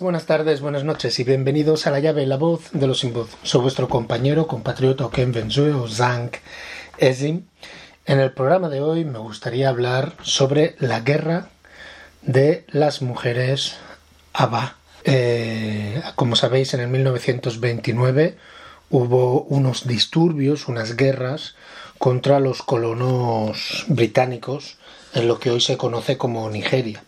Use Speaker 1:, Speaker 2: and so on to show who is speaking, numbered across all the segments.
Speaker 1: buenas tardes, buenas noches y bienvenidos a La llave y la voz de los sin voz. Soy vuestro compañero, compatriota Ken Benzue o Zank Ezim. En el programa de hoy me gustaría hablar sobre la guerra de las mujeres ABBA. Eh, como sabéis, en el 1929 hubo unos disturbios, unas guerras contra los colonos británicos en lo que hoy se conoce como Nigeria.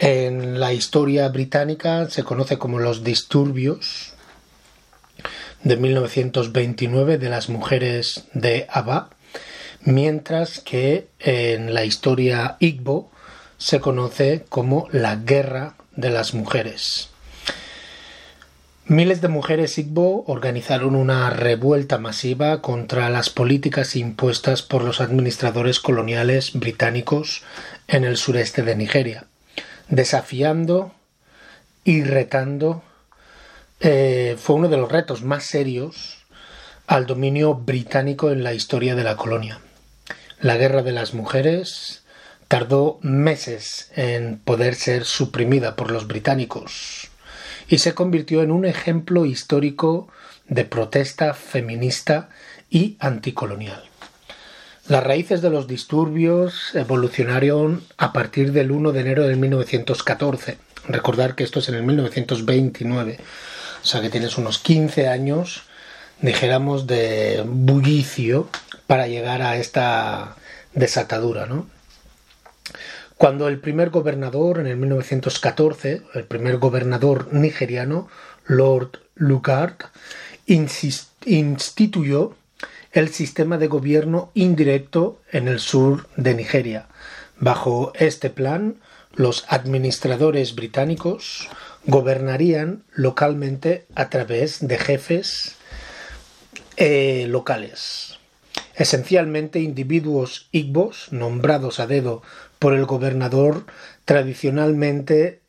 Speaker 1: En la historia británica se conoce como los disturbios de 1929 de las mujeres de Aba, mientras que en la historia Igbo se conoce como la guerra de las mujeres. Miles de mujeres Igbo organizaron una revuelta masiva contra las políticas impuestas por los administradores coloniales británicos en el sureste de Nigeria desafiando y retando eh, fue uno de los retos más serios al dominio británico en la historia de la colonia. La guerra de las mujeres tardó meses en poder ser suprimida por los británicos y se convirtió en un ejemplo histórico de protesta feminista y anticolonial. Las raíces de los disturbios evolucionaron a partir del 1 de enero de 1914. Recordar que esto es en el 1929, o sea que tienes unos 15 años, dijéramos, de bullicio para llegar a esta desatadura, ¿no? Cuando el primer gobernador, en el 1914, el primer gobernador nigeriano, Lord Lugard, instituyó el sistema de gobierno indirecto en el sur de Nigeria. Bajo este plan, los administradores británicos gobernarían localmente a través de jefes eh, locales. Esencialmente individuos igbos nombrados a dedo por el gobernador, tradicionalmente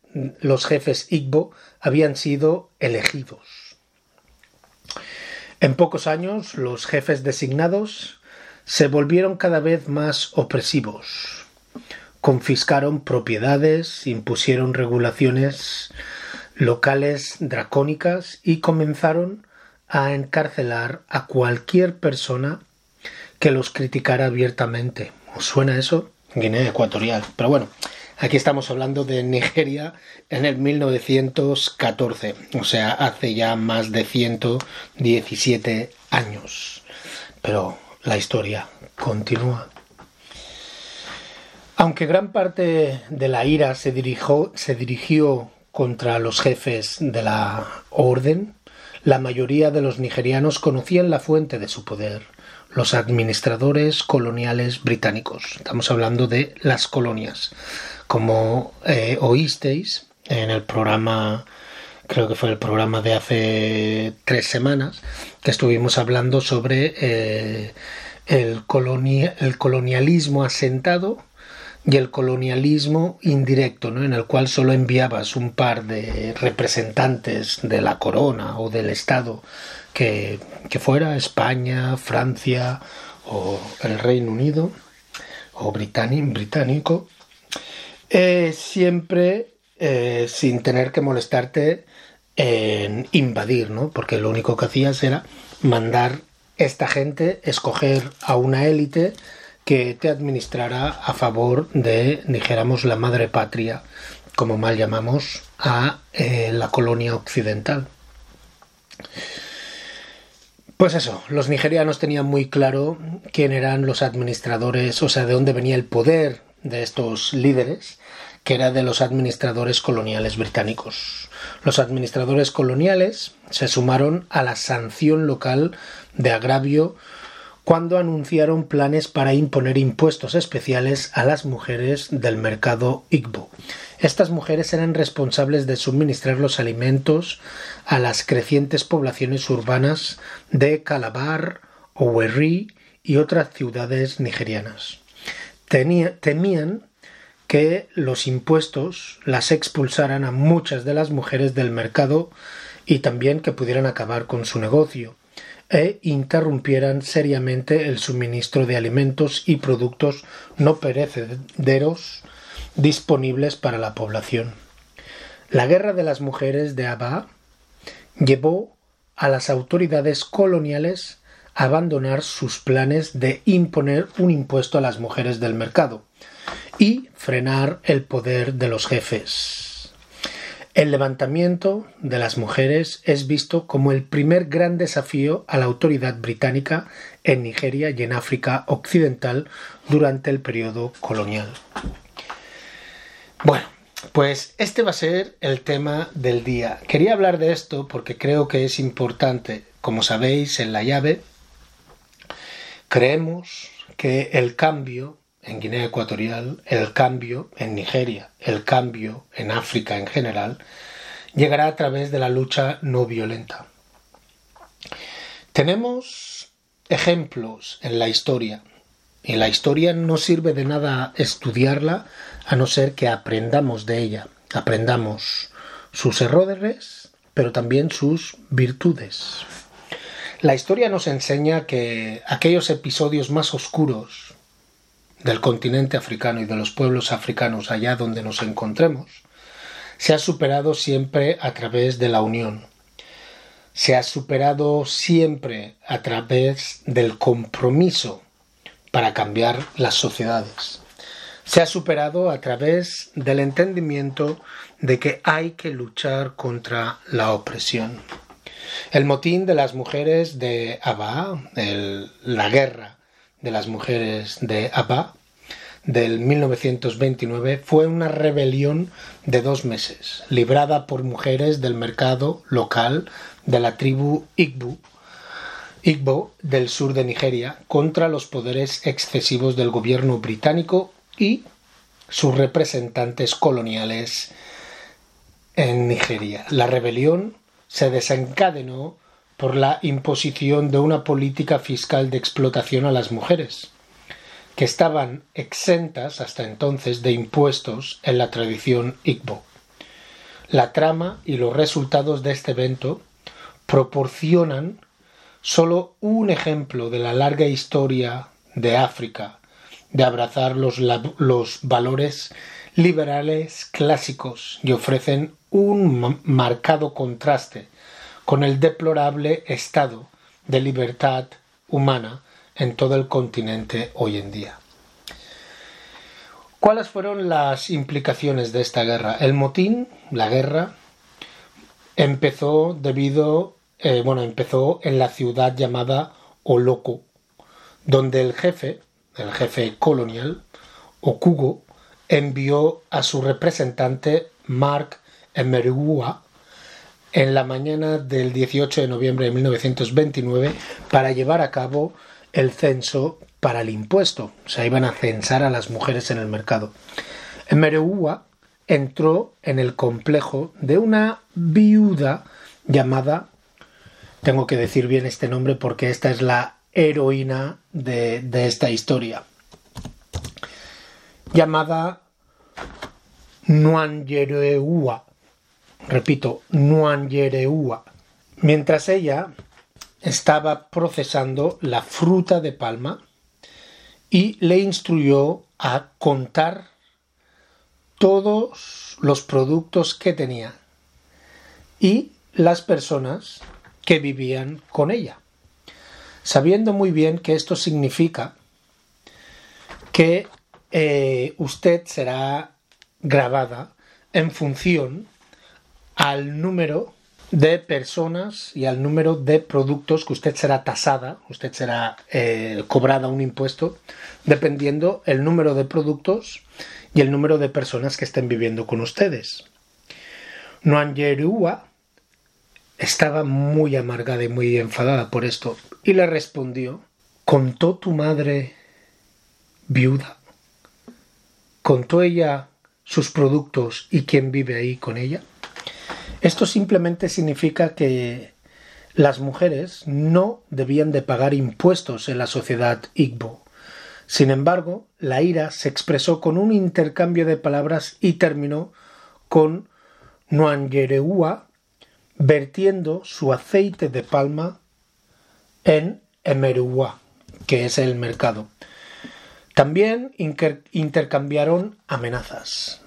Speaker 1: los jefes igbo habían sido elegidos. En pocos años los jefes designados se volvieron cada vez más opresivos. Confiscaron propiedades, impusieron regulaciones locales dracónicas y comenzaron a encarcelar a cualquier persona que los criticara abiertamente. ¿Os suena eso? Guinea Ecuatorial. Pero bueno, Aquí estamos hablando de Nigeria en el 1914, o sea, hace ya más de 117 años. Pero la historia continúa. Aunque gran parte de la ira se dirigió, se dirigió contra los jefes de la orden, la mayoría de los nigerianos conocían la fuente de su poder, los administradores coloniales británicos. Estamos hablando de las colonias como eh, oísteis en el programa, creo que fue el programa de hace tres semanas, que estuvimos hablando sobre eh, el, el colonialismo asentado y el colonialismo indirecto, ¿no? en el cual solo enviabas un par de representantes de la corona o del Estado que, que fuera España, Francia o el Reino Unido o británico eh, siempre eh, sin tener que molestarte en invadir, ¿no? Porque lo único que hacías era mandar esta gente, escoger a una élite que te administrara a favor de, dijéramos, la madre patria, como mal llamamos a eh, la colonia occidental. Pues eso, los nigerianos tenían muy claro quién eran los administradores, o sea, de dónde venía el poder de estos líderes, que era de los administradores coloniales británicos. Los administradores coloniales se sumaron a la sanción local de agravio cuando anunciaron planes para imponer impuestos especiales a las mujeres del mercado Igbo. Estas mujeres eran responsables de suministrar los alimentos a las crecientes poblaciones urbanas de Calabar, Owerri y otras ciudades nigerianas temían que los impuestos las expulsaran a muchas de las mujeres del mercado y también que pudieran acabar con su negocio. e interrumpieran seriamente el suministro de alimentos y productos no perecederos disponibles para la población. La guerra de las mujeres de Abba llevó a las autoridades coloniales a abandonar sus planes de imponer un impuesto a las mujeres del mercado y frenar el poder de los jefes. El levantamiento de las mujeres es visto como el primer gran desafío a la autoridad británica en Nigeria y en África Occidental durante el periodo colonial. Bueno, pues este va a ser el tema del día. Quería hablar de esto porque creo que es importante. Como sabéis, en la llave creemos que el cambio en Guinea Ecuatorial, el cambio en Nigeria, el cambio en África en general, llegará a través de la lucha no violenta. Tenemos ejemplos en la historia, y la historia no sirve de nada estudiarla a no ser que aprendamos de ella, aprendamos sus errores, pero también sus virtudes. La historia nos enseña que aquellos episodios más oscuros del continente africano y de los pueblos africanos allá donde nos encontremos, se ha superado siempre a través de la unión. Se ha superado siempre a través del compromiso para cambiar las sociedades. Se ha superado a través del entendimiento de que hay que luchar contra la opresión. El motín de las mujeres de Abba, la guerra de las mujeres de Abba del 1929 fue una rebelión de dos meses, librada por mujeres del mercado local de la tribu Igbo, Igbo del sur de Nigeria contra los poderes excesivos del gobierno británico y sus representantes coloniales en Nigeria. La rebelión se desencadenó por la imposición de una política fiscal de explotación a las mujeres, que estaban exentas hasta entonces de impuestos en la tradición Igbo. La trama y los resultados de este evento proporcionan solo un ejemplo de la larga historia de África de abrazar los, los valores liberales clásicos y ofrecen un marcado contraste con el deplorable estado de libertad humana en todo el continente hoy en día. ¿Cuáles fueron las implicaciones de esta guerra? El motín, la guerra, empezó debido, eh, bueno, empezó en la ciudad llamada Oloko, donde el jefe, el jefe colonial, Okugo, envió a su representante Mark Emerua en la mañana del 18 de noviembre de 1929 para llevar a cabo el censo para el impuesto. O sea, iban a censar a las mujeres en el mercado. Emereua entró en el complejo de una viuda llamada, tengo que decir bien este nombre porque esta es la heroína de, de esta historia, llamada Nuanyereua. Repito, Nuanyereua. Mientras ella estaba procesando la fruta de palma y le instruyó a contar todos los productos que tenía y las personas que vivían con ella, sabiendo muy bien que esto significa que eh, usted será grabada en función al número de personas y al número de productos que usted será tasada, usted será eh, cobrada un impuesto, dependiendo el número de productos y el número de personas que estén viviendo con ustedes. Nuanjerua estaba muy amargada y muy enfadada por esto y le respondió, ¿contó tu madre viuda? ¿Contó ella sus productos y quién vive ahí con ella? Esto simplemente significa que las mujeres no debían de pagar impuestos en la sociedad Igbo. Sin embargo, la ira se expresó con un intercambio de palabras y terminó con Nuanyereua vertiendo su aceite de palma en Emerua, que es el mercado. También intercambiaron amenazas.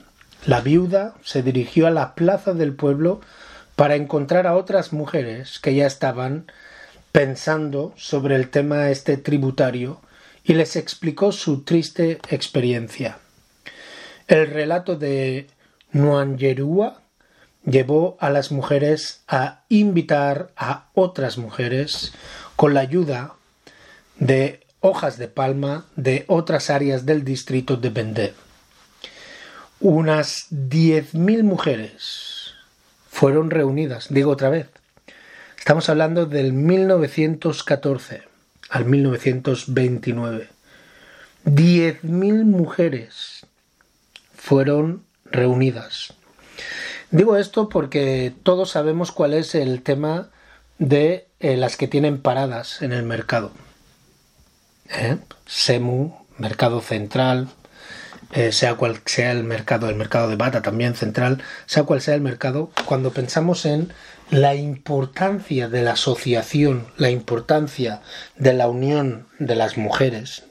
Speaker 1: La viuda se dirigió a la plaza del pueblo para encontrar a otras mujeres que ya estaban pensando sobre el tema este tributario y les explicó su triste experiencia. El relato de Nuanjerua llevó a las mujeres a invitar a otras mujeres con la ayuda de hojas de palma de otras áreas del distrito de Bendé. Unas 10.000 mujeres fueron reunidas, digo otra vez. Estamos hablando del 1914 al 1929. 10.000 mujeres fueron reunidas. Digo esto porque todos sabemos cuál es el tema de eh, las que tienen paradas en el mercado. ¿eh? SEMU, mercado central, eh, sea cual sea el mercado, el mercado de bata también central, sea cual sea el mercado, cuando pensamos en la importancia de la asociación, la importancia de la unión de las mujeres,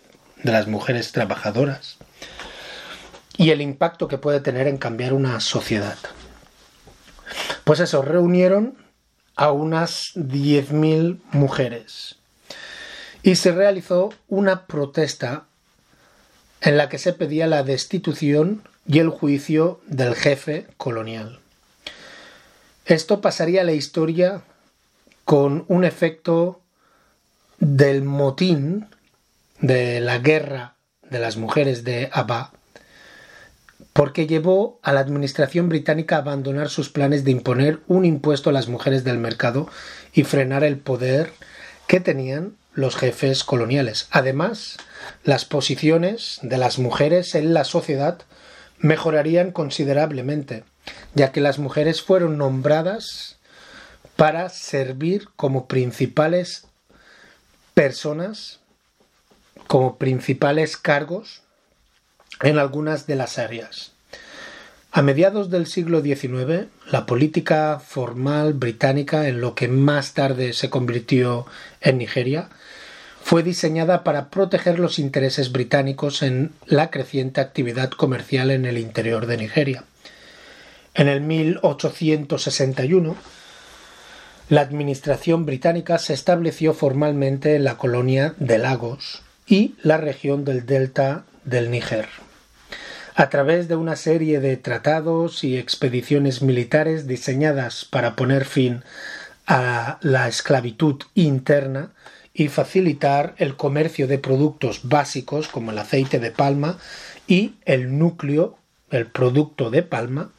Speaker 1: de las mujeres trabajadoras, y el impacto que puede tener en cambiar una sociedad. Pues eso, reunieron a unas 10.000 mujeres y se realizó una protesta en la que se pedía la destitución y el juicio del jefe colonial. Esto pasaría a la historia con un efecto del motín de la guerra de las mujeres de Abba, porque llevó a la administración británica a abandonar sus planes de imponer un impuesto a las mujeres del mercado y frenar el poder que tenían los jefes coloniales. Además, las posiciones de las mujeres en la sociedad mejorarían considerablemente, ya que las mujeres fueron nombradas para servir como principales personas, como principales cargos en algunas de las áreas. A mediados del siglo XIX, la política formal británica, en lo que más tarde se convirtió en Nigeria, fue diseñada para proteger los intereses británicos en la creciente actividad comercial en el interior de Nigeria. En el 1861, la administración británica se estableció formalmente en la colonia de Lagos y la región del delta del Níger a través de una serie de tratados y expediciones militares diseñadas para poner fin a la esclavitud interna y facilitar el comercio de productos básicos como el aceite de palma y el núcleo, el producto de palma,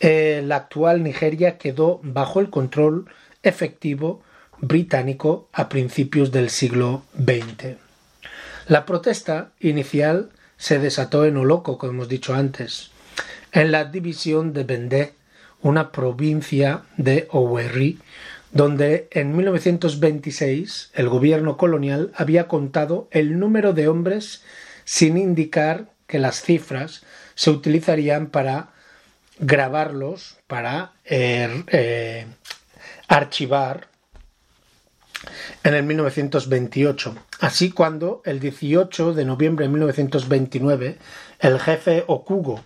Speaker 1: eh, la actual Nigeria quedó bajo el control efectivo británico a principios del siglo XX. La protesta inicial se desató en Oloco, como hemos dicho antes, en la división de Bendé, una provincia de Owerri, donde en 1926 el gobierno colonial había contado el número de hombres sin indicar que las cifras se utilizarían para grabarlos, para eh, eh, archivar en el 1928. Así cuando el 18 de noviembre de 1929 el jefe Okugo,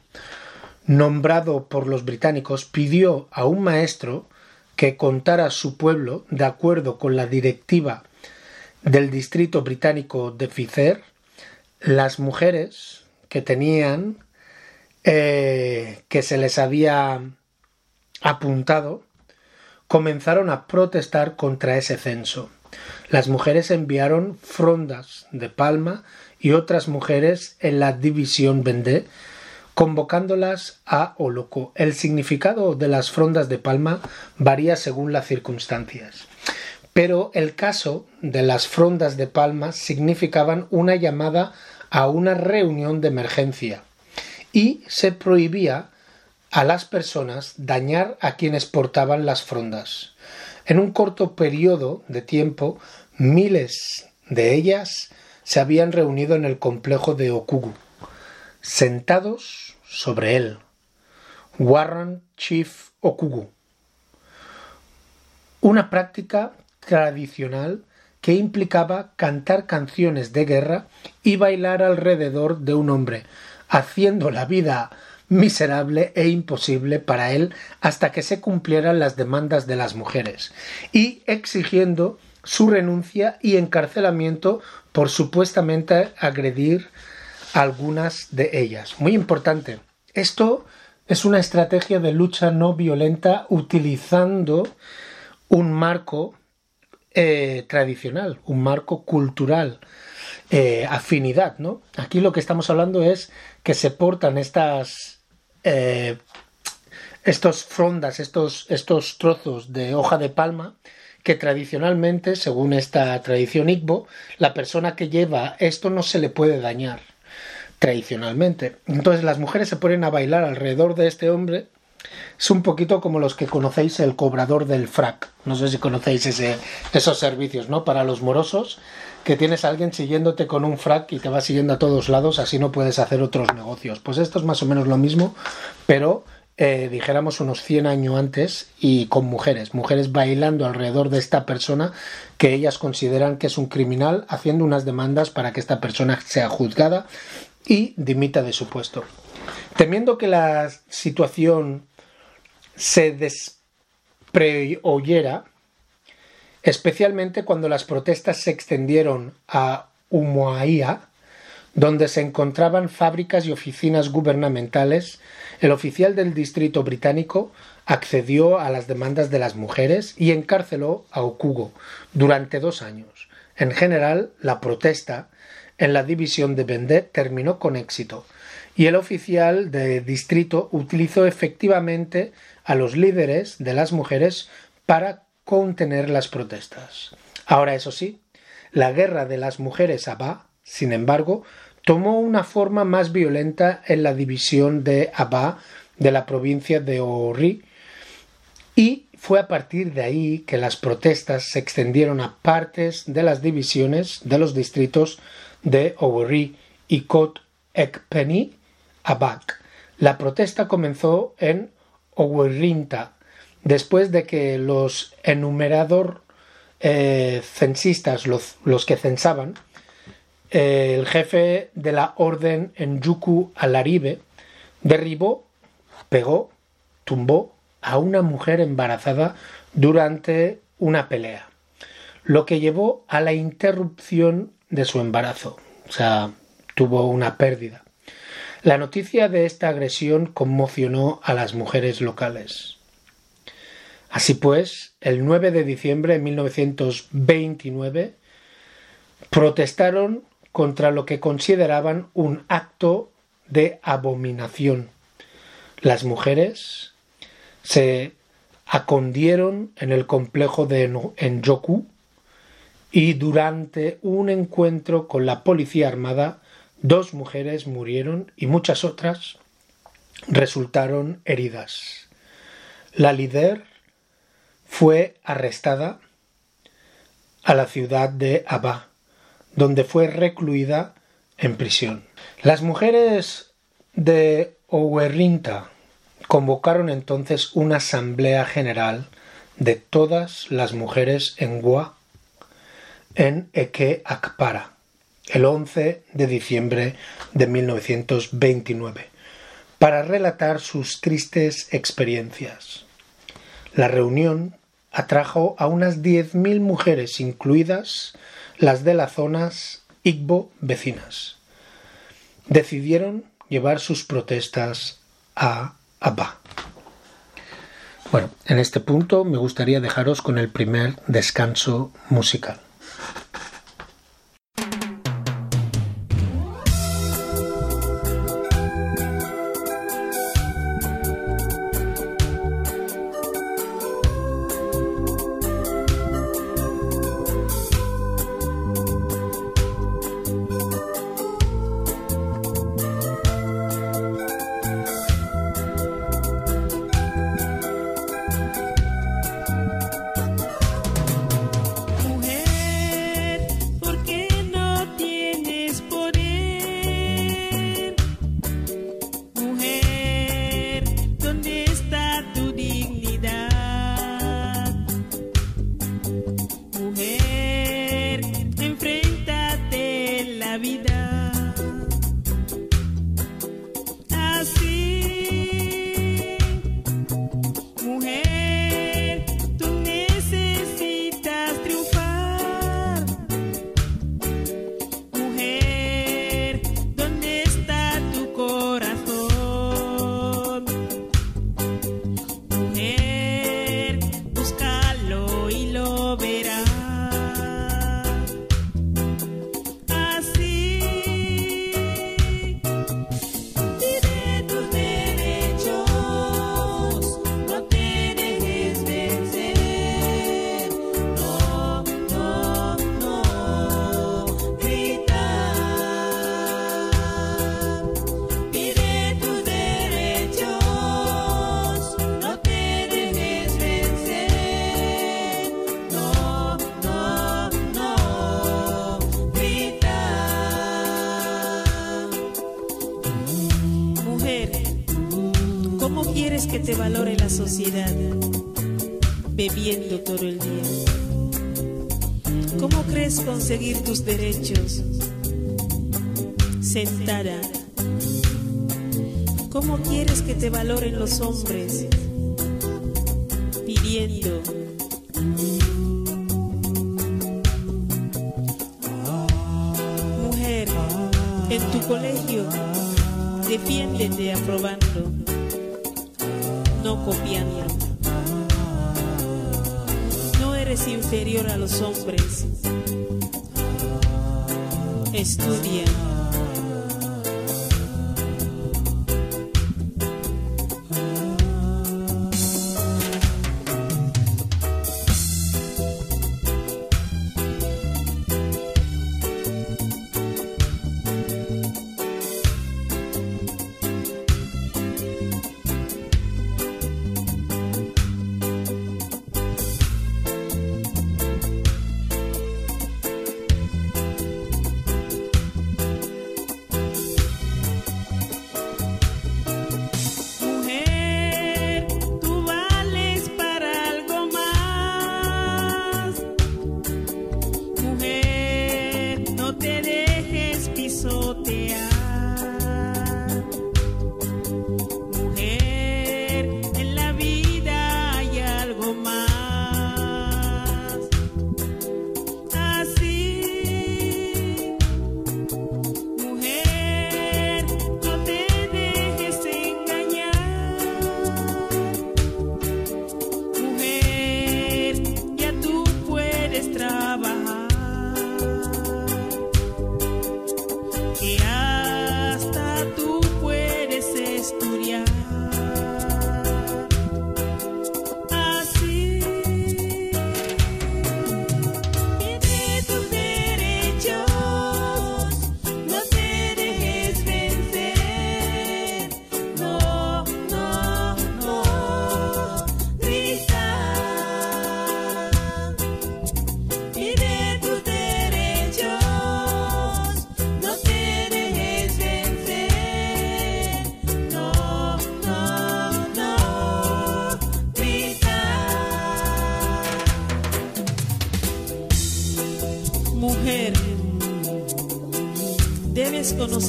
Speaker 1: nombrado por los británicos, pidió a un maestro que contara su pueblo de acuerdo con la directiva del distrito británico de Fizer las mujeres que tenían eh, que se les había apuntado comenzaron a protestar contra ese censo. Las mujeres enviaron frondas de palma y otras mujeres en la división Vendée, convocándolas a Oloco. El significado de las frondas de palma varía según las circunstancias. Pero el caso de las frondas de palma significaban una llamada a una reunión de emergencia y se prohibía a las personas dañar a quienes portaban las frondas. En un corto periodo de tiempo, miles de ellas se habían reunido en el complejo de Okugu, sentados sobre él. Warren Chief Okugu. Una práctica tradicional que implicaba cantar canciones de guerra y bailar alrededor de un hombre, haciendo la vida miserable e imposible para él hasta que se cumplieran las demandas de las mujeres, y exigiendo su renuncia y encarcelamiento por supuestamente agredir algunas de ellas. Muy importante. Esto es una estrategia de lucha no violenta utilizando un marco eh, tradicional, un marco cultural, eh, afinidad, ¿no? Aquí lo que estamos hablando es que se portan estas eh, estos frondas, estos, estos trozos de hoja de palma que tradicionalmente, según esta tradición Igbo, la persona que lleva esto no se le puede dañar tradicionalmente. Entonces las mujeres se ponen a bailar alrededor de este hombre. Es un poquito como los que conocéis el cobrador del frac. No sé si conocéis ese, esos servicios, ¿no? Para los morosos, que tienes a alguien siguiéndote con un frac y te va siguiendo a todos lados, así no puedes hacer otros negocios. Pues esto es más o menos lo mismo, pero eh, dijéramos unos 100 años antes y con mujeres, mujeres bailando alrededor de esta persona que ellas consideran que es un criminal, haciendo unas demandas para que esta persona sea juzgada y dimita de su puesto. Temiendo que la situación se despreoyera, especialmente cuando las protestas se extendieron a Umuahia, donde se encontraban fábricas y oficinas gubernamentales, el oficial del distrito británico accedió a las demandas de las mujeres y encarceló a Okugo durante dos años. En general, la protesta en la división de Vendée terminó con éxito, y el oficial de distrito utilizó efectivamente a los líderes de las mujeres para contener las protestas. Ahora, eso sí, la guerra de las mujeres Abba, sin embargo, tomó una forma más violenta en la división de Abba de la provincia de Ori y fue a partir de ahí que las protestas se extendieron a partes de las divisiones de los distritos de Ori y Kot Ekpeni Abak. La protesta comenzó en Owerinta, después de que los enumerador eh, censistas, los, que censaban, eh, el jefe de la orden en Yuku Alaribe derribó, pegó, tumbó a una mujer embarazada durante una pelea, lo que llevó a la interrupción de su embarazo, o sea, tuvo una pérdida. La noticia de esta agresión conmocionó a las mujeres locales. Así pues, el 9 de diciembre de 1929 protestaron contra lo que consideraban un acto de abominación. Las mujeres se acondieron en el complejo de Enjoku y durante un encuentro con la policía armada dos mujeres murieron y muchas otras resultaron heridas. La líder fue arrestada a la ciudad de Abba, donde fue recluida en prisión. Las mujeres de Ouerrinta convocaron entonces una asamblea general de todas las mujeres en Gua en Eke Akpara el 11 de diciembre de 1929 para relatar sus tristes experiencias. La reunión atrajo a unas 10.000 mujeres, incluidas las de las zonas Igbo vecinas. Decidieron llevar sus protestas a Abba. Bueno, en este punto me gustaría dejaros con el primer descanso musical.
Speaker 2: Los hombres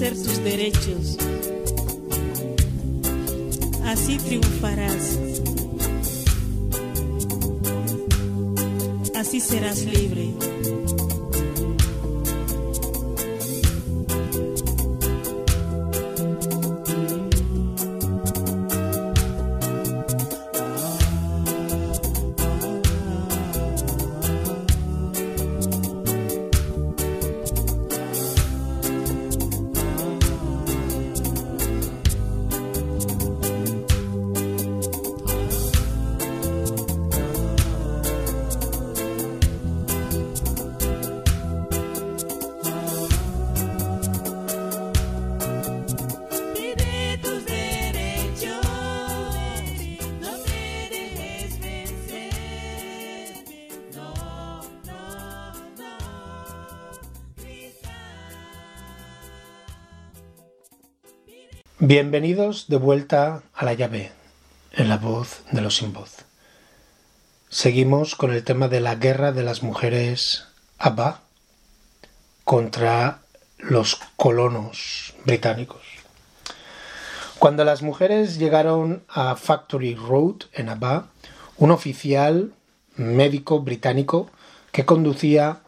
Speaker 2: conocer tus derechos.
Speaker 1: Bienvenidos de vuelta a la llave, en la voz de los sin voz. Seguimos con el tema de la guerra de las mujeres ABBA contra los colonos británicos. Cuando las mujeres llegaron a Factory Road en ABBA, un oficial médico británico que conducía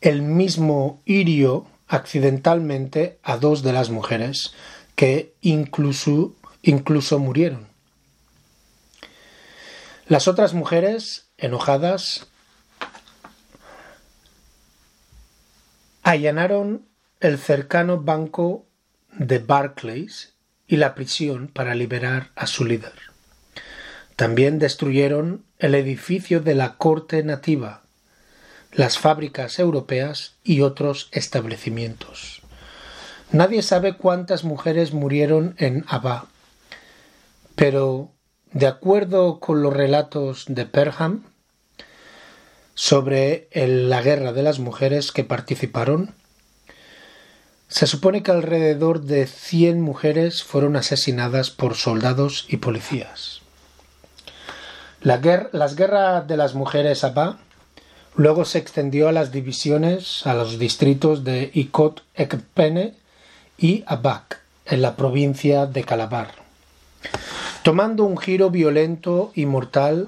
Speaker 1: el mismo hirió accidentalmente a dos de las mujeres que incluso, incluso murieron. Las otras mujeres, enojadas, allanaron el cercano banco de Barclays y la prisión para liberar a su líder. También destruyeron el edificio de la corte nativa, las fábricas europeas y otros establecimientos. Nadie sabe cuántas mujeres murieron en Abba, pero de acuerdo con los relatos de Perham sobre la guerra de las mujeres que participaron, se supone que alrededor de 100 mujeres fueron asesinadas por soldados y policías. La las guerras de las mujeres Abba luego se extendió a las divisiones, a los distritos de Ikot Ekpene y Abak, en la provincia de Calabar, tomando un giro violento y mortal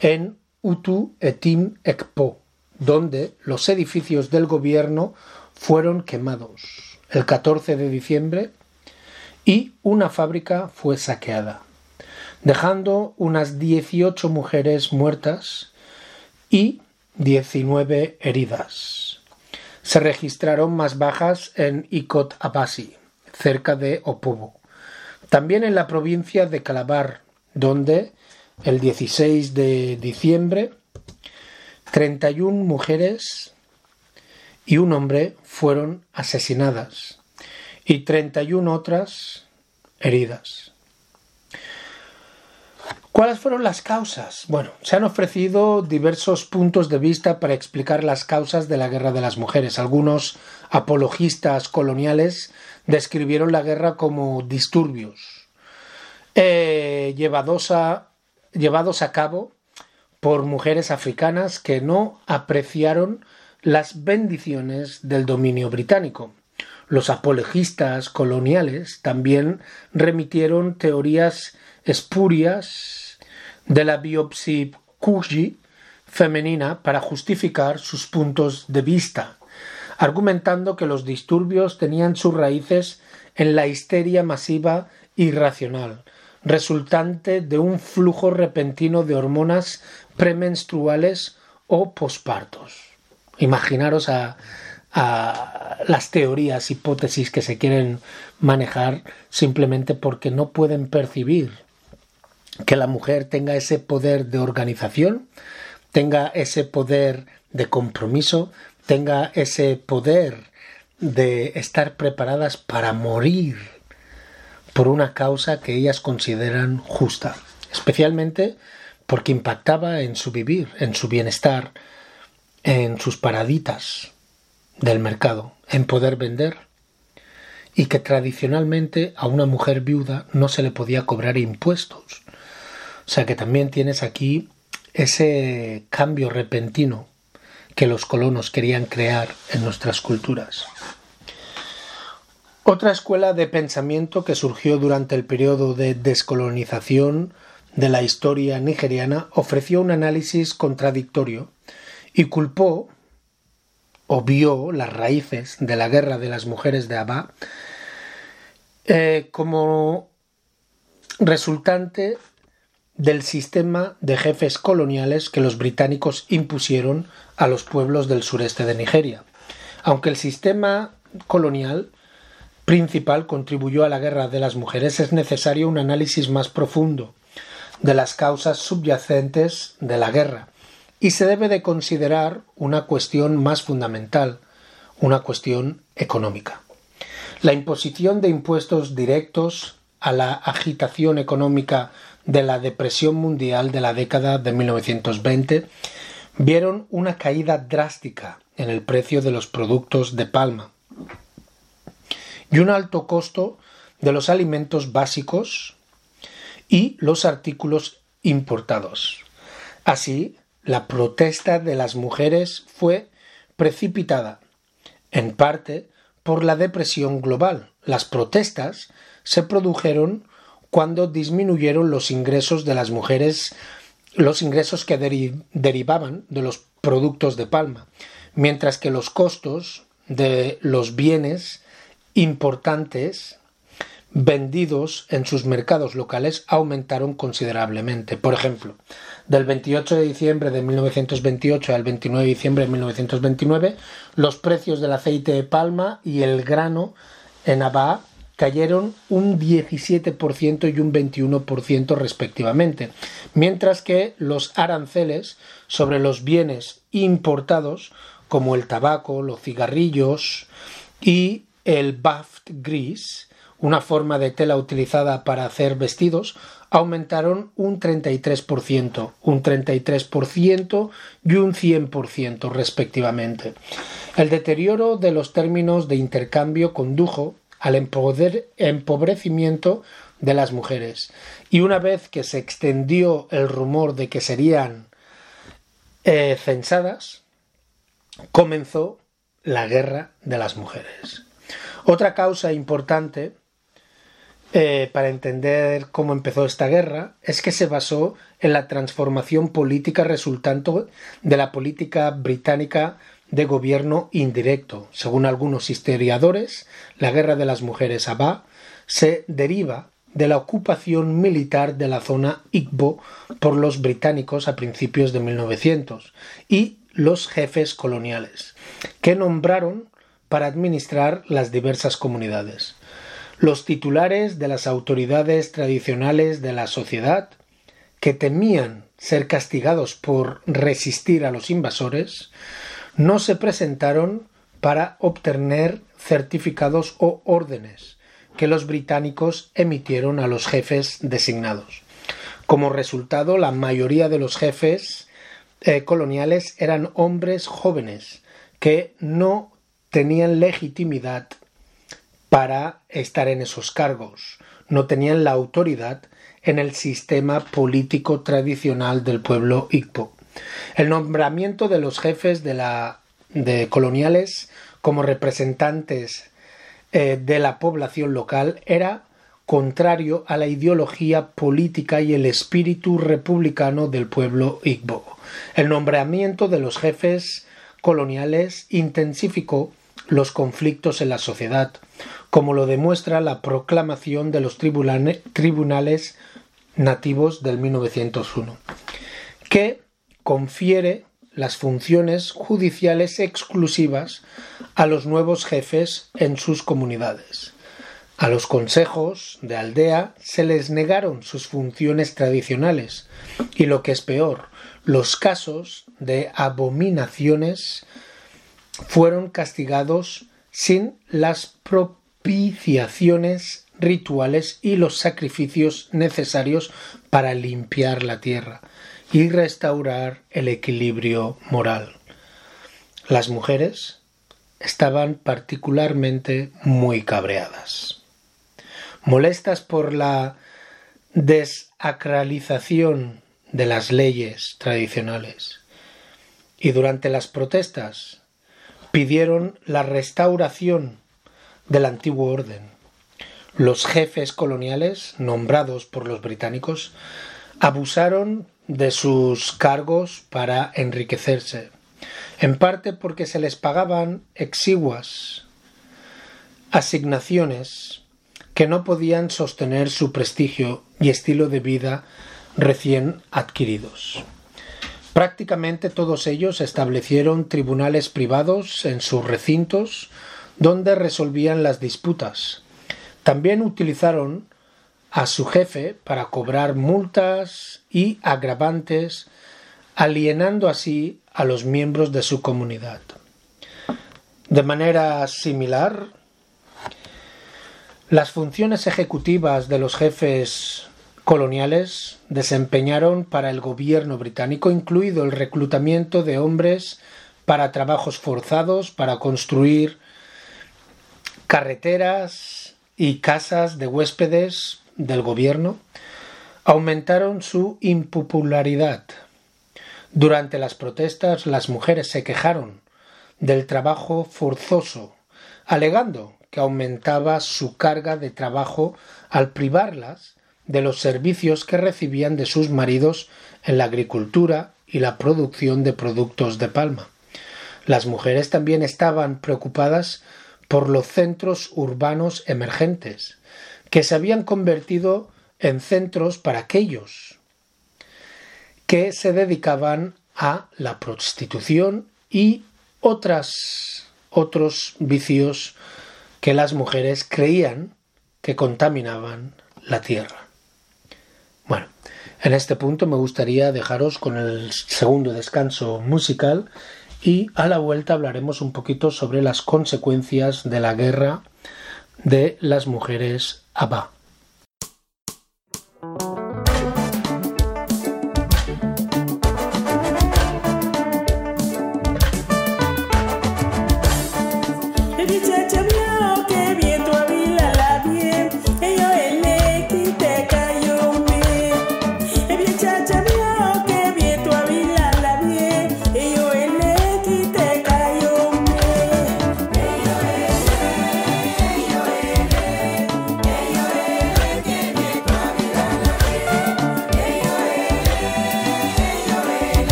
Speaker 1: en Utu Etim Ekpo, donde los edificios del gobierno fueron quemados el 14 de diciembre y una fábrica fue saqueada, dejando unas 18 mujeres muertas y 19 heridas. Se registraron más bajas en Ikot Abasi, cerca de Opobo. También en la provincia de Calabar, donde el 16 de diciembre 31 mujeres y un hombre fueron asesinadas y 31 otras heridas. ¿Cuáles fueron las causas? Bueno, se han ofrecido diversos puntos de vista para explicar las causas de la guerra de las mujeres. Algunos apologistas coloniales describieron la guerra como disturbios eh, llevados, a, llevados a cabo por mujeres africanas que no apreciaron las bendiciones del dominio británico. Los apologistas coloniales también remitieron teorías espurias de la biopsicuji femenina para justificar sus puntos de vista, argumentando que los disturbios tenían sus raíces en la histeria masiva irracional, resultante de un flujo repentino de hormonas premenstruales o pospartos. Imaginaros a, a las teorías, hipótesis que se quieren manejar simplemente porque no pueden percibir que la mujer tenga ese poder de organización, tenga ese poder de compromiso, tenga ese poder de estar preparadas para morir por una causa que ellas consideran justa, especialmente porque impactaba en su vivir, en su bienestar, en sus paraditas, del mercado en poder vender y que tradicionalmente a una mujer viuda no se le podía cobrar impuestos. O sea que también tienes aquí ese cambio repentino que los colonos querían crear en nuestras culturas. Otra escuela de pensamiento que surgió durante el periodo de descolonización de la historia nigeriana ofreció un análisis contradictorio y culpó o vio las raíces de la guerra de las mujeres de Abba eh, como resultante del sistema de jefes coloniales que los británicos impusieron a los pueblos del sureste de Nigeria. Aunque el sistema colonial principal contribuyó a la guerra de las mujeres, es necesario un análisis más profundo de las causas subyacentes de la guerra y se debe de considerar una cuestión más fundamental, una cuestión económica. La imposición de impuestos directos a la agitación económica de la depresión mundial de la década de 1920 vieron una caída drástica en el precio de los productos de palma y un alto costo de los alimentos básicos y los artículos importados. Así, la protesta de las mujeres fue precipitada, en parte por la depresión global. Las protestas se produjeron cuando disminuyeron los ingresos de las mujeres, los ingresos que derivaban de los productos de palma, mientras que los costos de los bienes importantes vendidos en sus mercados locales aumentaron considerablemente. Por ejemplo, del 28 de diciembre de 1928 al 29 de diciembre de 1929, los precios del aceite de palma y el grano en Abá cayeron un 17% y un 21% respectivamente, mientras que los aranceles sobre los bienes importados como el tabaco, los cigarrillos y el baft gris una forma de tela utilizada para hacer vestidos, aumentaron un 33%, un 33% y un 100% respectivamente. El deterioro de los términos de intercambio condujo al empobrecimiento de las mujeres. Y una vez que se extendió el rumor de que serían eh, censadas, comenzó la guerra de las mujeres. Otra causa importante eh, para entender cómo empezó esta guerra es que se basó en la transformación política resultante de la política británica de gobierno indirecto. Según algunos historiadores, la guerra de las mujeres Abba se deriva de la ocupación militar de la zona Igbo por los británicos a principios de 1900 y los jefes coloniales, que nombraron para administrar las diversas comunidades. Los titulares de las autoridades tradicionales de la sociedad, que temían ser castigados por resistir a los invasores, no se presentaron para obtener certificados o órdenes que los británicos emitieron a los jefes designados. Como resultado, la mayoría de los jefes eh, coloniales eran hombres jóvenes que no tenían legitimidad para estar en esos cargos, no tenían la autoridad en el sistema político tradicional del pueblo Igbo. El nombramiento de los jefes de la de coloniales como representantes eh, de la población local era contrario a la ideología política y el espíritu republicano del pueblo Igbo. El nombramiento de los jefes coloniales intensificó los conflictos en la sociedad, como lo demuestra la proclamación de los tribunales nativos del 1901, que confiere las funciones judiciales exclusivas a los nuevos jefes en sus comunidades. A los consejos de aldea se les negaron sus funciones tradicionales y lo que es peor, los casos de abominaciones fueron castigados sin las propiciaciones rituales y los sacrificios necesarios para limpiar la tierra y restaurar el equilibrio moral. Las mujeres estaban particularmente muy cabreadas. Molestas por la desacralización de las leyes tradicionales y durante las protestas pidieron la restauración del antiguo orden. Los jefes coloniales, nombrados por los británicos, abusaron de sus cargos para enriquecerse, en parte porque se les pagaban exiguas asignaciones que no podían sostener su prestigio y estilo de vida recién adquiridos. Prácticamente todos ellos establecieron tribunales privados en sus recintos donde resolvían las disputas. También utilizaron a su jefe para cobrar multas y agravantes, alienando así a los miembros de su comunidad. De manera similar, las funciones ejecutivas de los jefes coloniales desempeñaron para el gobierno británico, incluido el reclutamiento de hombres para trabajos forzados, para construir carreteras y casas de huéspedes del gobierno aumentaron su impopularidad. Durante las protestas las mujeres se quejaron del trabajo forzoso, alegando que aumentaba su carga de trabajo al privarlas de los servicios que recibían de sus maridos en la agricultura y la producción de productos de palma. Las mujeres también estaban preocupadas por los centros urbanos emergentes, que se habían convertido en centros para aquellos que se dedicaban a la prostitución y otras, otros vicios que las mujeres creían que contaminaban la tierra. Bueno, en este punto me gustaría dejaros con el segundo descanso musical y a la vuelta hablaremos un poquito sobre las consecuencias de la guerra de las mujeres Abba.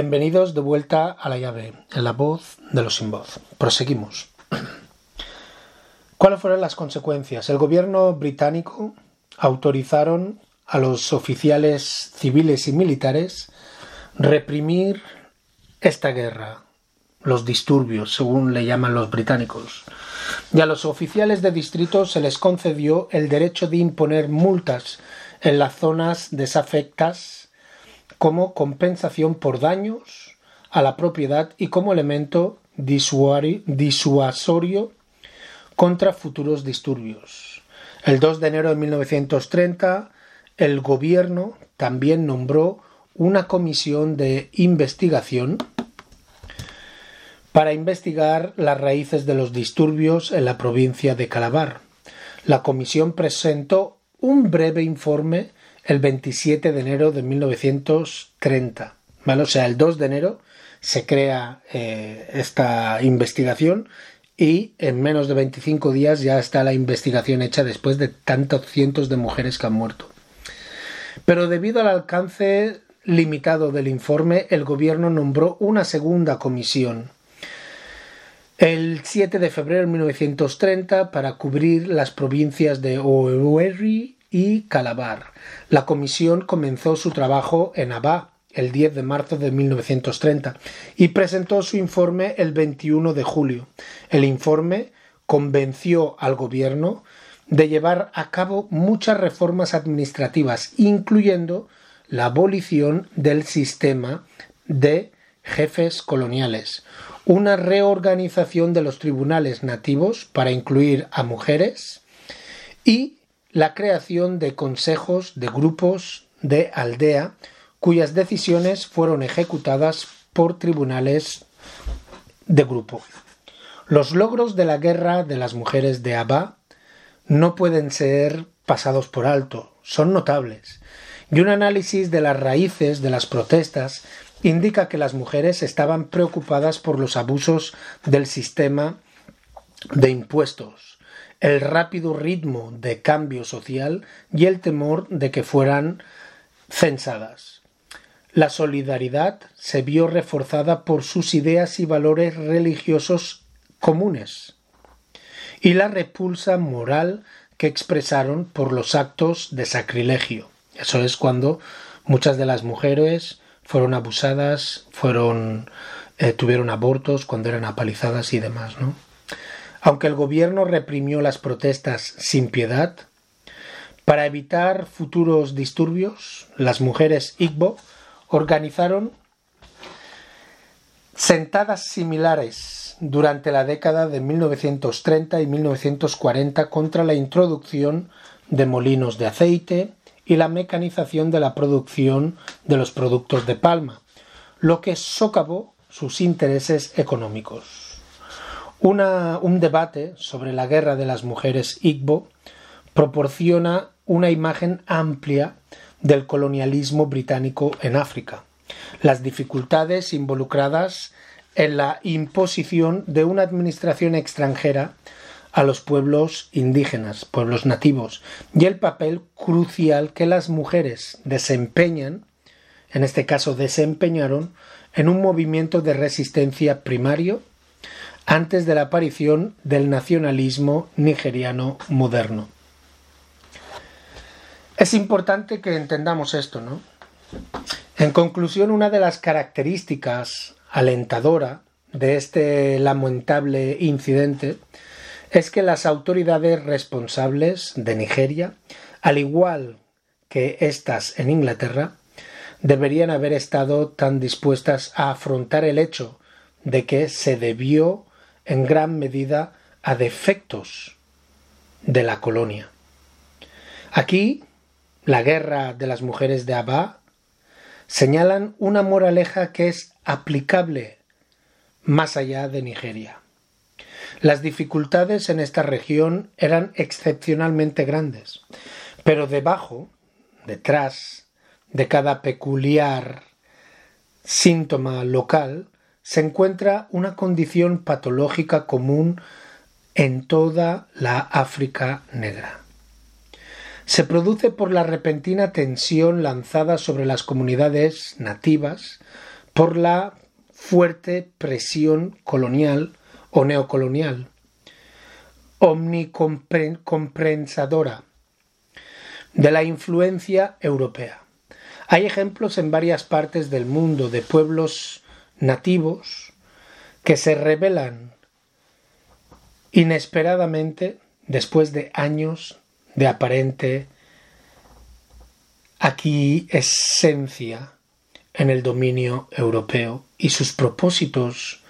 Speaker 1: Bienvenidos de vuelta a la llave, en la voz de los sin voz. Proseguimos. ¿Cuáles fueron las consecuencias? El gobierno británico autorizaron a los oficiales civiles y militares reprimir esta guerra, los disturbios, según le llaman los británicos. Y a los oficiales de distrito se les concedió el derecho de imponer multas en las zonas desafectas como compensación por daños a la propiedad y como elemento disuasorio contra futuros disturbios. El 2 de enero de 1930, el gobierno también nombró una comisión de investigación para investigar las raíces de los disturbios en la provincia de Calabar. La comisión presentó un breve informe el 27 de enero de 1930. ¿vale? O sea, el 2 de enero se crea eh, esta investigación y en menos de 25 días ya está la investigación hecha después de tantos cientos de mujeres que han muerto. Pero debido al alcance limitado del informe, el gobierno nombró una segunda comisión el 7 de febrero de 1930 para cubrir las provincias de Owerri y Calabar. La comisión comenzó su trabajo en Abá el 10 de marzo de 1930 y presentó su informe el 21 de julio. El informe convenció al gobierno de llevar a cabo muchas reformas administrativas, incluyendo la abolición del sistema de jefes coloniales, una reorganización de los tribunales nativos para incluir a mujeres y la creación de consejos de grupos de aldea cuyas decisiones fueron ejecutadas por tribunales de grupo. Los logros de la guerra de las mujeres de Abba no pueden ser pasados por alto, son notables, y un análisis de las raíces de las protestas indica que las mujeres estaban preocupadas por los abusos del sistema de impuestos, el rápido ritmo de cambio social y el temor de que fueran censadas. La solidaridad se vio reforzada por sus ideas y valores religiosos comunes y la repulsa moral que expresaron por los actos de sacrilegio. Eso es cuando muchas de las mujeres fueron abusadas, fueron eh, tuvieron abortos cuando eran apalizadas y demás, ¿no? Aunque el gobierno reprimió las protestas sin piedad, para evitar futuros disturbios, las mujeres Igbo organizaron sentadas similares durante la década de 1930 y 1940 contra la introducción de molinos de aceite y la mecanización de la producción de los productos de palma, lo que socavó sus intereses económicos un debate sobre la guerra de las mujeres Igbo proporciona una imagen amplia del colonialismo británico en África, las dificultades involucradas en la imposición de una administración extranjera a los pueblos indígenas, pueblos nativos, y el papel crucial que las mujeres desempeñan, en este caso desempeñaron, en un movimiento de resistencia primario antes de la aparición del nacionalismo nigeriano moderno. Es importante que entendamos esto, ¿no? En conclusión, una de las características alentadora de este lamentable incidente es que las autoridades responsables de Nigeria, al igual que estas en Inglaterra, deberían haber estado tan dispuestas a afrontar el hecho de que se debió en gran medida a defectos de la colonia. Aquí, la guerra de las mujeres de Abba señalan una moraleja que es aplicable más allá de Nigeria. Las dificultades en esta región eran excepcionalmente grandes, pero debajo, detrás de cada peculiar síntoma local, se encuentra una condición patológica común en toda la África negra. Se produce por la repentina tensión lanzada sobre las comunidades nativas
Speaker 3: por la fuerte presión colonial o neocolonial, omnicompensadora de la influencia europea. Hay ejemplos en varias partes del mundo de pueblos nativos que se rebelan inesperadamente después de años de aparente esencia en el dominio europeo y sus propósitos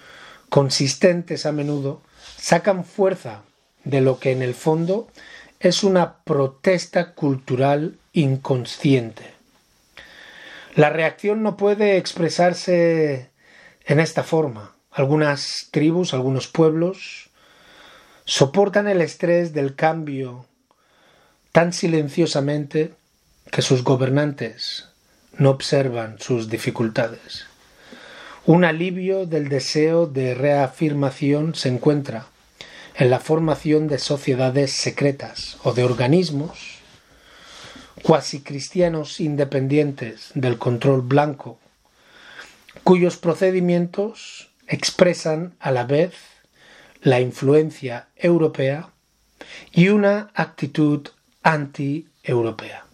Speaker 3: consistentes a menudo sacan fuerza de lo que en el fondo es una protesta cultural inconsciente. La reacción no puede expresarse en esta forma. Algunas tribus, algunos pueblos soportan el estrés del cambio tan silenciosamente que sus gobernantes no observan sus dificultades. Un alivio del deseo de reafirmación se encuentra en la formación de sociedades secretas o de organismos cuasi cristianos independientes del control blanco, cuyos procedimientos expresan a la vez la influencia europea y una actitud anti-europea.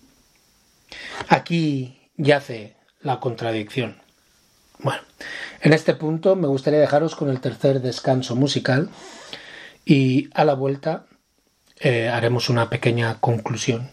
Speaker 3: Aquí yace la contradicción. Bueno, en este punto me gustaría dejaros con el tercer descanso musical y a la vuelta eh, haremos una pequeña conclusión.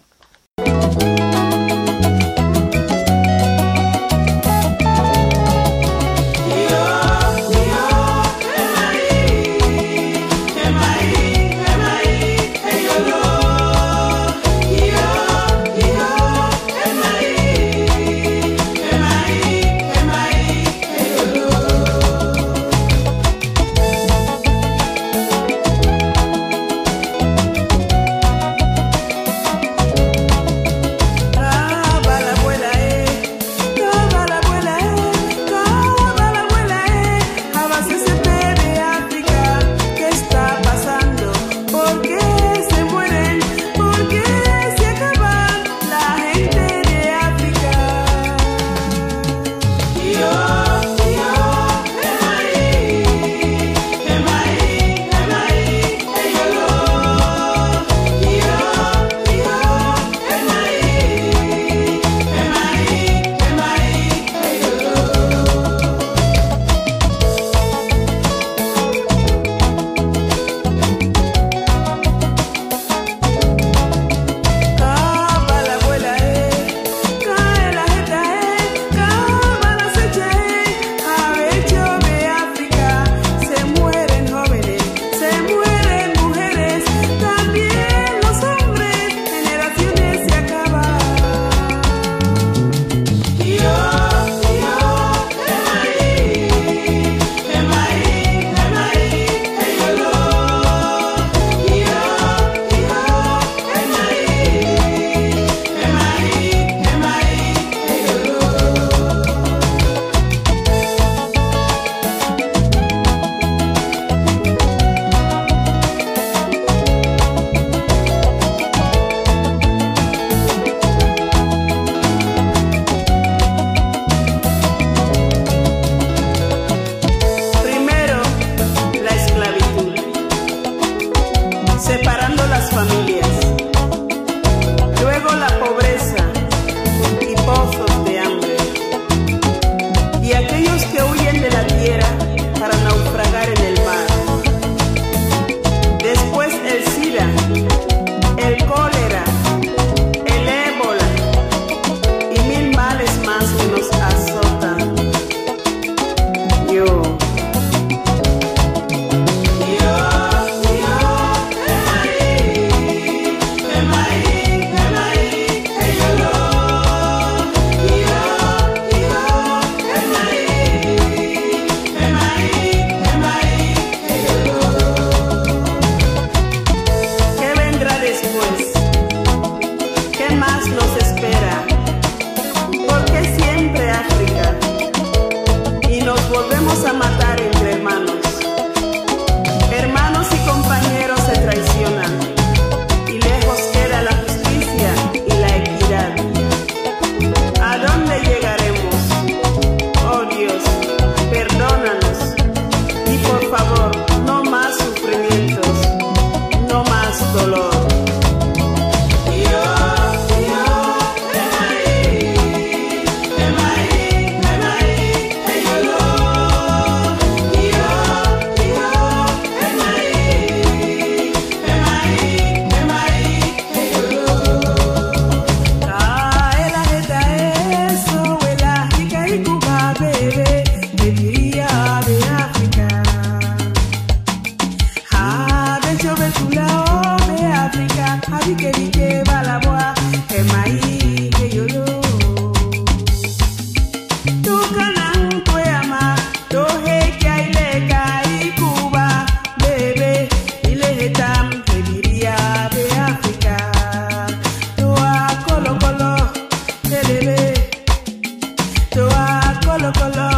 Speaker 1: Bienvenidos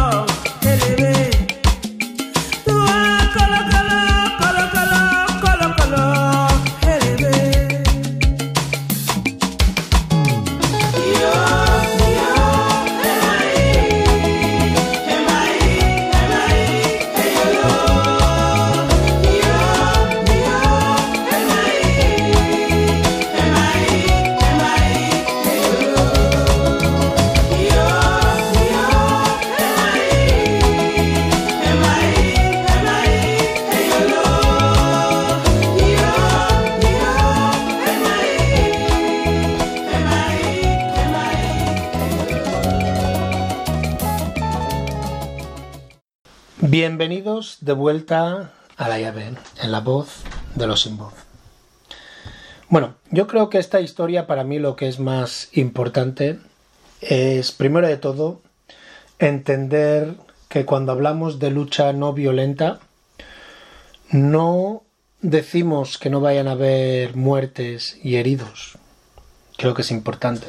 Speaker 1: de vuelta a la llave, en la voz de los sin voz. Bueno, yo creo que esta historia para mí lo que es más importante es, primero de todo, entender que cuando hablamos de lucha no violenta, no decimos que no vayan a haber muertes y heridos. Creo que es importante.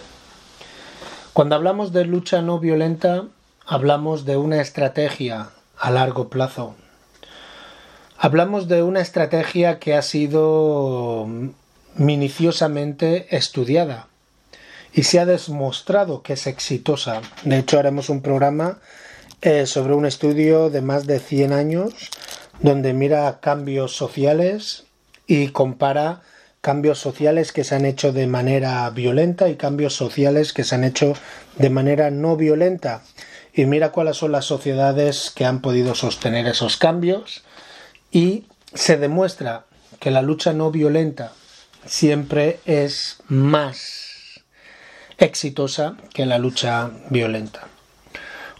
Speaker 1: Cuando hablamos de lucha no violenta, hablamos de una estrategia a largo plazo. Hablamos de una estrategia que ha sido minuciosamente estudiada y se ha demostrado que es exitosa. De hecho, haremos un programa eh, sobre un estudio de más de 100 años donde mira cambios sociales y compara cambios sociales que se han hecho de manera violenta y cambios sociales que se han hecho de manera no violenta y mira cuáles son las sociedades que han podido sostener esos cambios y se demuestra que la lucha no violenta siempre es más exitosa que la lucha violenta.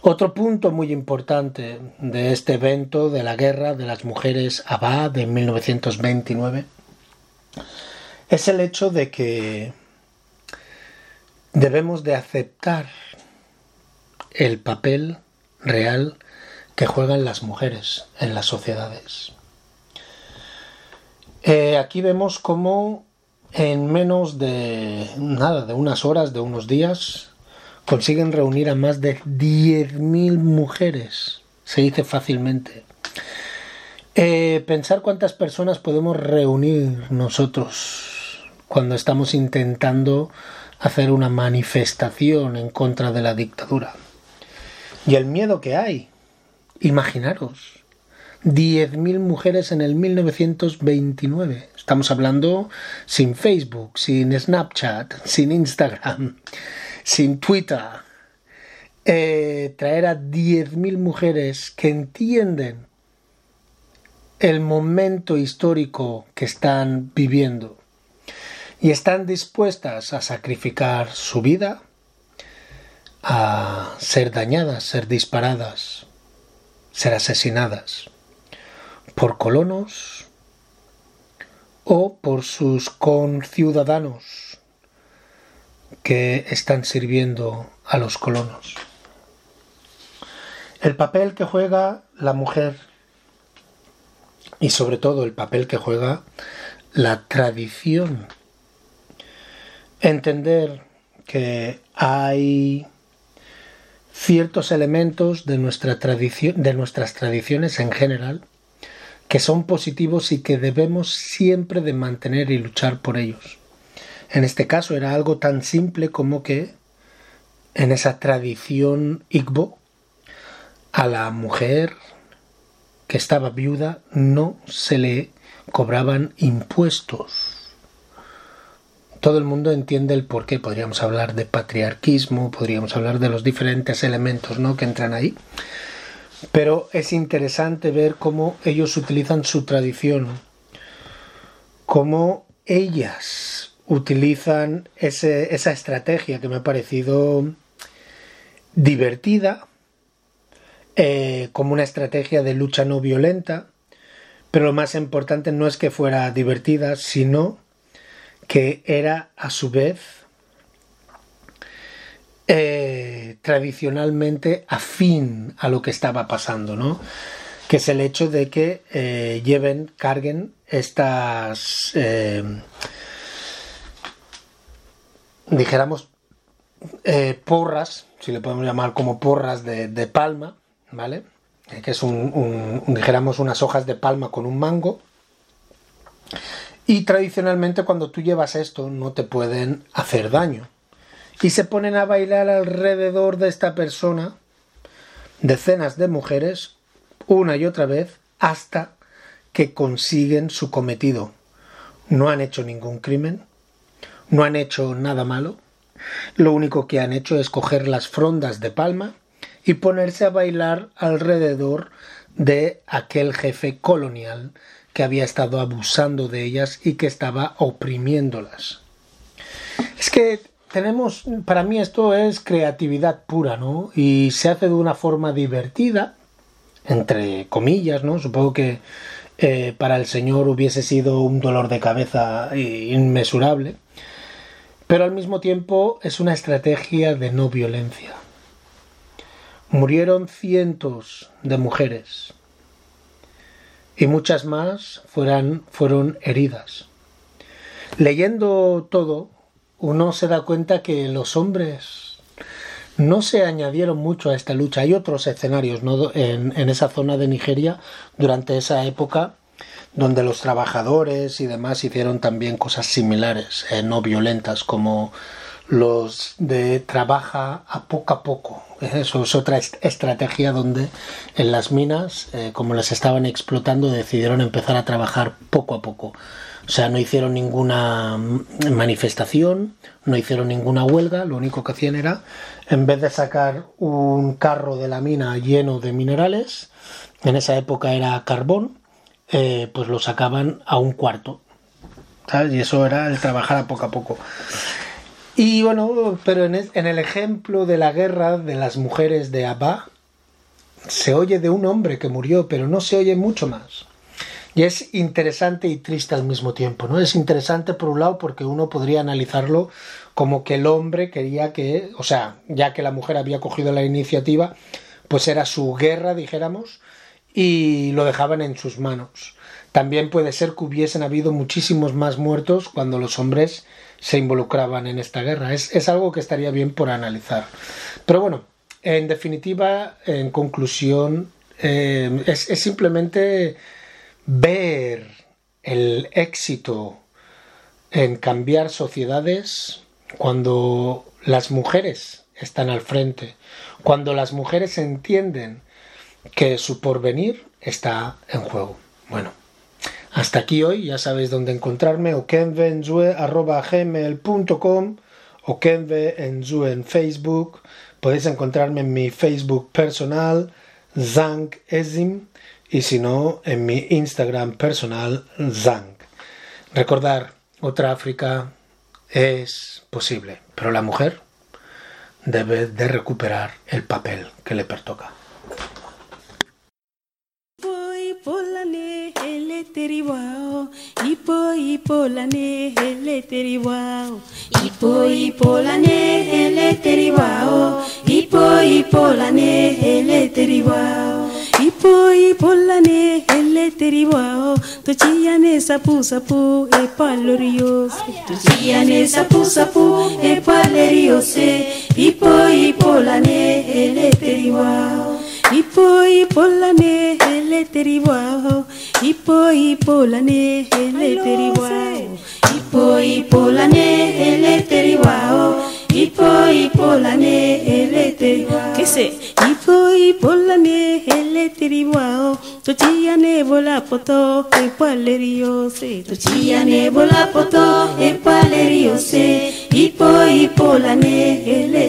Speaker 1: Otro punto muy importante de este evento de la guerra de las mujeres Abba de 1929 es el hecho de que debemos de aceptar el papel real que juegan las mujeres en las sociedades. Eh, aquí vemos cómo en menos de nada, de unas horas, de unos días, consiguen reunir a más de 10.000 mujeres. Se dice fácilmente. Eh, pensar cuántas personas podemos reunir nosotros cuando estamos intentando hacer una manifestación en contra de la dictadura. Y el miedo que hay. Imaginaros. 10.000 mujeres en el 1929. Estamos hablando sin Facebook, sin Snapchat, sin Instagram, sin Twitter. Eh, traer a 10.000 mujeres que entienden el momento histórico que están viviendo y están dispuestas a sacrificar su vida, a ser dañadas, ser disparadas, ser asesinadas por colonos o por sus conciudadanos que están sirviendo a los colonos. El papel que juega la mujer y sobre todo el papel que juega la tradición. Entender que hay ciertos elementos de, de nuestras tradiciones en general que son positivos y que debemos siempre de mantener y luchar por ellos. En este caso era algo tan simple como que en esa tradición Igbo a la mujer que estaba viuda no se le cobraban impuestos todo el mundo entiende el por qué. Podríamos hablar de patriarquismo, podríamos hablar de los diferentes elementos ¿no? que entran ahí. Pero es interesante ver cómo ellos utilizan su tradición, cómo ellas utilizan esa estrategia que me ha parecido divertida, eh, como una estrategia de lucha no violenta, Pero lo más importante no es que fuera divertida, sino que era a su vez eh, tradicionalmente afín a lo que estaba pasando, ¿no? Que es el hecho de que eh, lleven, carguen estas, eh, dijéramos, porras, si le podemos llamar como porras de, palma, ¿vale? que es un, dijéramos unas hojas de palma con un mango. Y tradicionalmente cuando tú llevas esto no te pueden hacer daño. Y se ponen a bailar alrededor de esta persona decenas de mujeres una y otra vez hasta que consiguen su cometido. No han hecho ningún crimen, no han hecho nada malo. Lo único que han hecho es coger las frondas de palma y ponerse a bailar alrededor de aquel jefe colonial que había estado abusando de ellas y que estaba oprimiéndolas. Es que tenemos, para mí esto es creatividad pura, ¿no? Y se hace de una forma divertida, entre comillas, ¿no? Supongo que eh, para el señor hubiese sido un dolor de cabeza inmesurable, pero al mismo tiempo es una estrategia de no violencia. Murieron cientos de mujeres y muchas más fueron, fueron heridas. Leyendo todo, uno se da cuenta que los hombres no se añadieron mucho a esta lucha. Hay otros escenarios en, en esa zona de Nigeria durante esa época donde los trabajadores y demás hicieron también cosas similares, eh, no violentas, como los de trabaja a poco a poco. Eso es otra estrategia donde en las minas, eh, como las estaban explotando, decidieron empezar a trabajar poco a poco. O sea, no hicieron ninguna manifestación, no hicieron ninguna huelga, lo único que hacían era, en vez de sacar un carro de la mina lleno de minerales, en esa época era carbón, eh, pues lo sacaban a un cuarto. Y eso era el trabajar a poco a poco. Y bueno, pero en, el ejemplo de la guerra de las mujeres de Abba, se oye de un hombre que murió, pero no se oye mucho más. Y es interesante y triste al mismo tiempo, ¿no? Es interesante por un lado porque uno podría analizarlo como que el hombre quería que, o sea, ya que la mujer había cogido la iniciativa, pues era su guerra, dijéramos, y lo dejaban en sus manos. También puede ser que hubiesen habido muchísimos más muertos cuando los hombres se involucraban en esta guerra. Es, algo que estaría bien por analizar. Pero bueno, en definitiva, en conclusión, eh, es, simplemente ver el éxito en cambiar sociedades cuando las mujeres están al frente, cuando las mujeres entienden que su porvenir está en juego. Bueno, hasta aquí hoy, ya sabéis dónde encontrarme, okenvenzue.gmail.com o Enzue en Facebook. Podéis encontrarme en mi Facebook personal, Zang Ezim, y si no, en mi Instagram personal, Zang. Recordar, otra África es posible, pero la mujer debe de recuperar el papel que le pertoca.
Speaker 4: Ne hele teri wao ipo ipo la ne hele teri wao to chia ne sapu sapu e paloriose to chia ne sapu sapu e paloriose ipo ipo la ne hele teri wao ipo ipo la ne hele teri wao ipo ipo la ne hele teri wao ipo ipo la ne hele teri wao ipo ipo la kese ipo ipo la ne vola poto e palerio se. To chia ne vola poto e palerio se. Ipo ipo la ne hele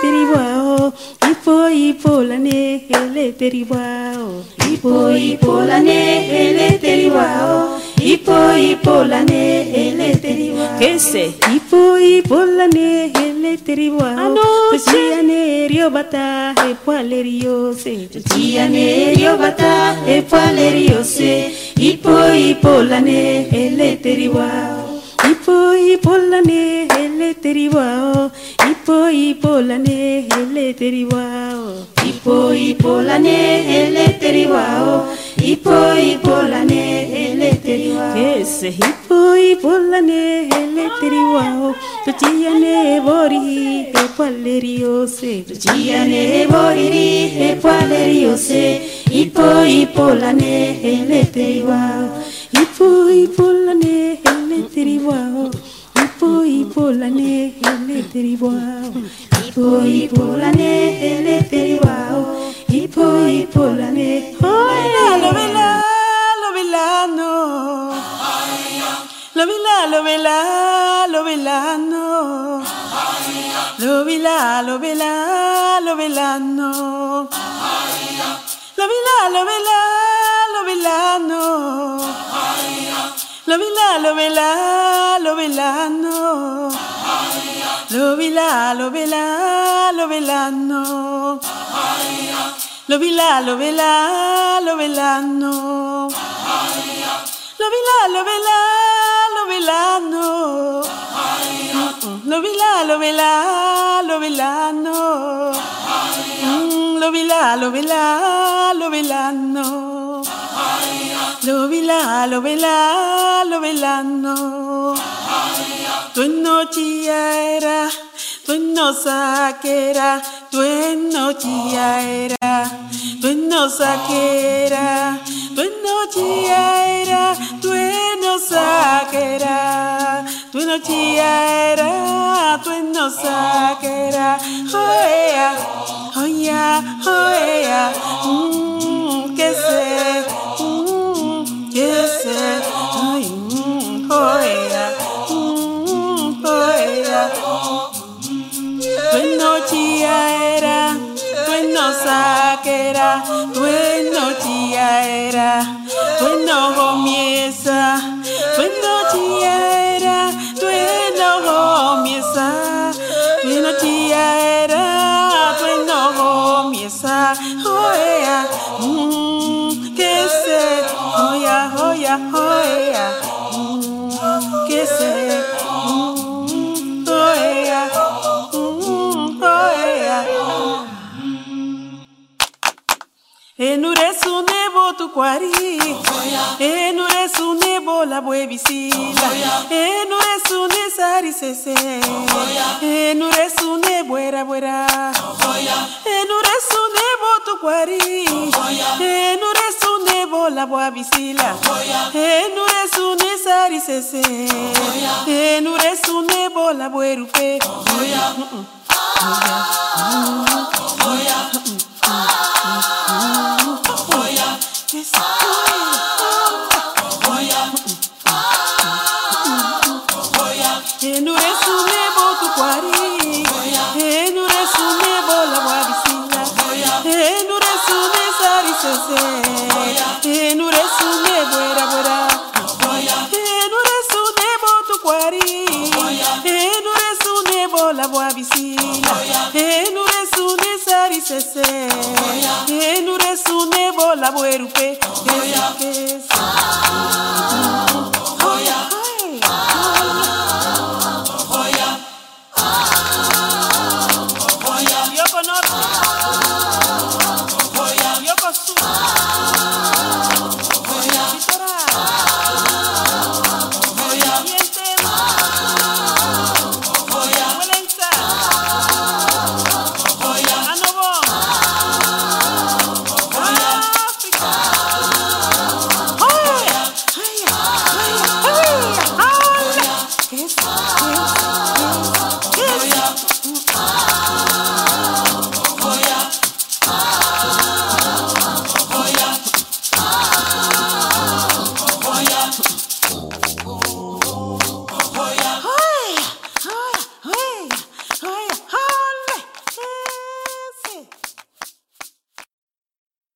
Speaker 4: teri wao ipo ipo la ne hele teri wao. Ipo ipo la ne hele teri wao. Ipo ipo la ne hele teri wao. Ipo ipo la ne ele teriwa kese ipo ipo la ne ele teriwa anoche. Tia ne rio bata e pale rio se tia ne rio bata e pale rio se. Ipo ipo la ne ele teriwa ipo ipo la ne ele teriwa ipo ipo la ne ele teriwa ipo ipo la ne ele teriwa ipo ipo la ne ele teriwa ese ipo ipo la ne ele teriwa tuchia ne bori e palerio se tuchia ne bori e palerio se ipo ipo la ne ele teriwa ipo ipo la ne ele teriwa ipo ipo la ne ele teriwa ipo ipo la ne ele teriwa ipo ipo la ne
Speaker 2: Oya, lo vela, lo velano. Lo vela, lo vela, lo velano. Lo vela, lo vela, lo velano. Lo vela, lo vela, lo velano. Lo lo vela, lo velano. Lo vela, lo vela, lo velano. Lo vila, lo vela, lo velano. Lo lo vela, lo velano. Lo vila, lo vela, lo velano. Mm, Lo lo vela, lo velano. Lo vila, lo vela, lo velano. Tu noche era, tu no saquera, tu noche era, tu no saquera, tu noche era, tu no saquera, tu noche era, tu no saquera, oya, oya, oya, mm, que sé, mm, que sé, ay, mm, oya, Tu noche era, tu no saquera, tu noche era, tu no comienza, tu noche era, tu no comienza, tu noche era, tu no comienza, oya, mm, que se, oya, oya, oya, Enuresu nebo tu kwari Enuresu nebo la buevisila Enuresu ne sari sese Enuresu ne buera. Buera Enuresu nebo tu kwari Enuresu nebo la buevisila Enuresu ne sari sese Enuresu nebo la buerupe Enuresu nebo tu kwari. Enuresu nebo la buavisila Enuresu ne sari sese Enuresu ne buera buera Enuresu nebo tu kwari Enuresu nebo la buavisila Enuresu ne sari sese Enuresu nebo